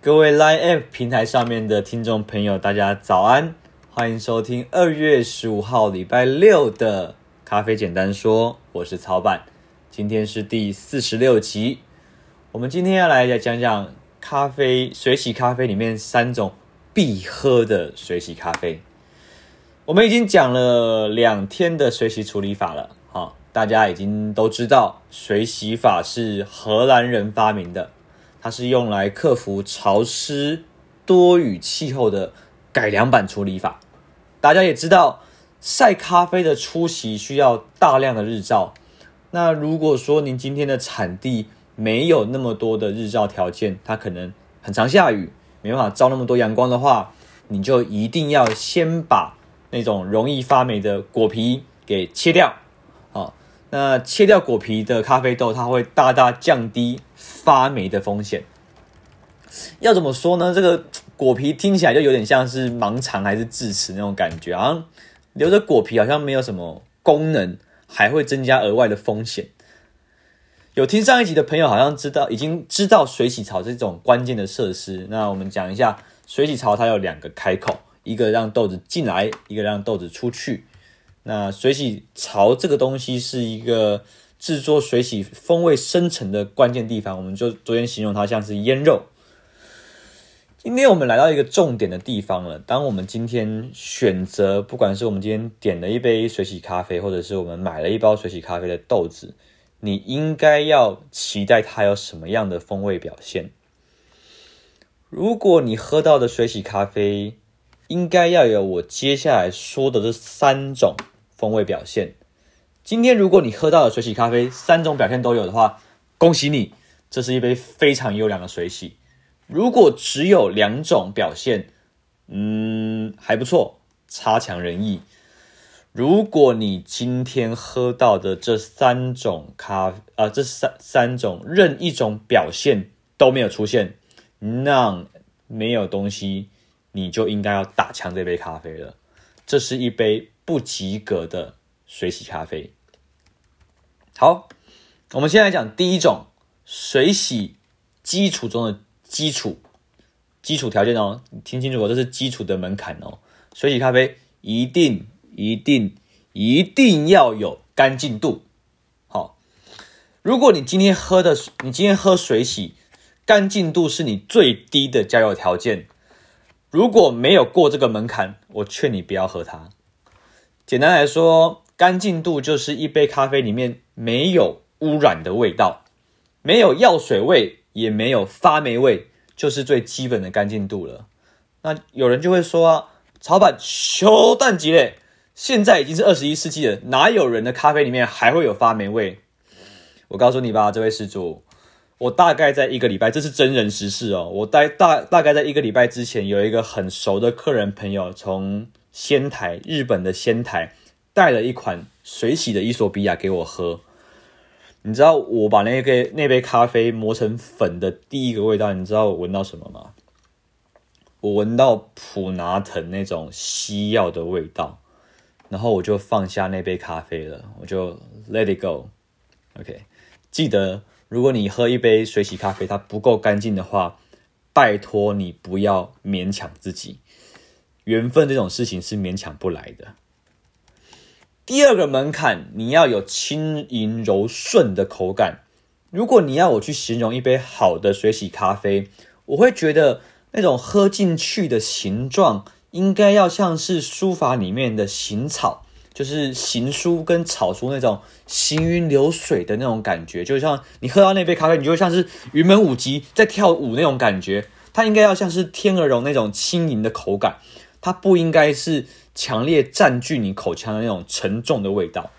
各位 Line App 平台上面的听众朋友，大家早安，欢迎收听二月十五号礼拜六的咖啡简单说，我是曹板，今天是第四十六集，我们今天要来讲讲咖啡水洗咖啡里面三种必喝的水洗咖啡。我们已经讲了两天的水洗处理法了，哈，大家已经都知道水洗法是荷兰人发明的。它是用来克服潮湿多雨气候的改良版处理法。大家也知道，晒咖啡的初期需要大量的日照。那如果说您今天的产地没有那么多的日照条件，它可能很常下雨，没办法照那么多阳光的话，你就一定要先把那种容易发霉的果皮给切掉。那切掉果皮的咖啡豆，它会大大降低发霉的风险。要怎么说呢？这个果皮听起来就有点像是盲肠还是智齿那种感觉，好像留着果皮好像没有什么功能，还会增加额外的风险。有听上一集的朋友好像知道，已经知道水洗槽这种关键的设施。那我们讲一下，水洗槽它有两个开口，一个让豆子进来，一个让豆子出去。那水洗槽这个东西是一个制作水洗风味生成的关键地方，我们就昨天形容它像是腌肉。今天我们来到一个重点的地方了。当我们今天选择，不管是我们今天点了一杯水洗咖啡，或者是我们买了一包水洗咖啡的豆子，你应该要期待它有什么样的风味表现。如果你喝到的水洗咖啡，应该要有我接下来说的这三种风味表现。今天如果你喝到的水洗咖啡三种表现都有的话，恭喜你，这是一杯非常优良的水洗。如果只有两种表现，嗯，还不错，差强人意。如果你今天喝到的这三种咖啡啊，这三三种任一种表现都没有出现，那没有东西，你就应该要打枪这杯咖啡了。这是一杯不及格的水洗咖啡。好，我们先来讲第一种水洗基础中的基础基础条件哦，你听清楚哦，这是基础的门槛哦。水洗咖啡一定一定一定要有干净度。好，如果你今天喝的，你今天喝水洗，干净度是你最低的交友条件。如果没有过这个门槛，我劝你不要喝它。简单来说，干净度就是一杯咖啡里面没有污染的味道，没有药水味，也没有发霉味，就是最基本的干净度了。那有人就会说啊，曹板修蛋鸡嘞，现在已经是二十一世纪了，哪有人的咖啡里面还会有发霉味？我告诉你吧，这位施主，我大概在一个礼拜，这是真人实事哦。我大大大概在一个礼拜之前，有一个很熟的客人朋友从仙台，日本的仙台。带了一款水洗的伊索比亚给我喝，你知道我把那个那杯咖啡磨成粉的第一个味道，你知道我闻到什么吗？我闻到普拿疼那种西药的味道，然后我就放下那杯咖啡了，我就 let it go。OK，记得如果你喝一杯水洗咖啡，它不够干净的话，拜托你不要勉强自己，缘分这种事情是勉强不来的。第二个门槛，你要有轻盈柔顺的口感。如果你要我去形容一杯好的水洗咖啡，我会觉得那种喝进去的形状，应该要像是书法里面的行草，就是行书跟草书那种行云流水的那种感觉。就像你喝到那杯咖啡，你就会像是云门舞集在跳舞那种感觉。它应该要像是天鹅绒那种轻盈的口感，它不应该是。强烈占据你口腔的那种沉重的味道。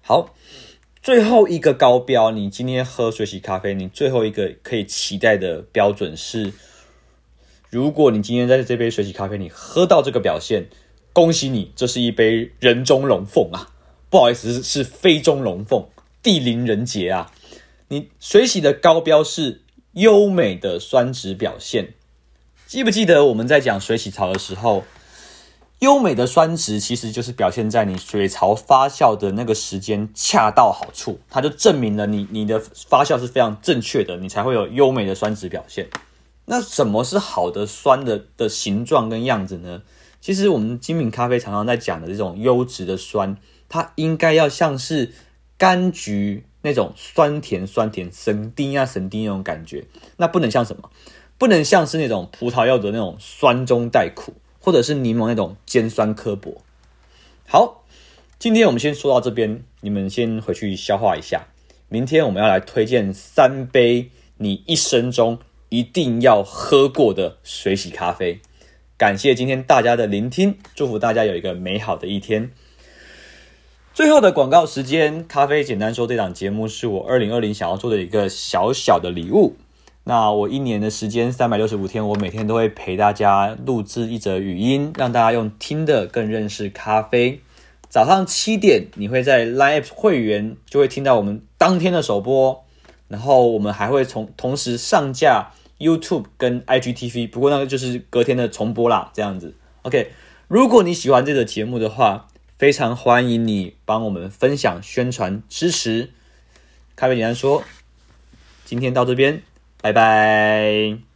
好，最后一个高标，你今天喝水洗咖啡，你最后一个可以期待的标准是：如果你今天在这杯水洗咖啡你喝到这个表现，恭喜你，这是一杯人中龙凤啊！不好意思，是非中龙凤，地灵人杰啊！你水洗的高标是优美的酸值表现。记不记得我们在讲水洗槽的时候？优美的酸值其实就是表现在你水槽发酵的那个时间恰到好处，它就证明了你你的发酵是非常正确的，你才会有优美的酸值表现。那什么是好的酸的的形状跟样子呢？其实我们精品咖啡常常在讲的这种优质的酸，它应该要像是柑橘那种酸甜酸甜、神丁啊神丁那种感觉，那不能像什么？不能像是那种葡萄柚的那种酸中带苦，或者是柠檬那种尖酸刻薄。好，今天我们先说到这边，你们先回去消化一下。明天我们要来推荐三杯你一生中一定要喝过的水洗咖啡。感谢今天大家的聆听，祝福大家有一个美好的一天。最后的广告时间，咖啡简单说，这档节目是我二零二零想要做的一个小小的礼物。那我一年的时间，三百六十五天，我每天都会陪大家录制一则语音，让大家用听的更认识咖啡。早上七点，你会在 Live 会员就会听到我们当天的首播，然后我们还会从同时上架 YouTube 跟 IGTV，不过那个就是隔天的重播啦，这样子。OK，如果你喜欢这个节目的话，非常欢迎你帮我们分享、宣传、支持。咖啡简单说，今天到这边。拜拜。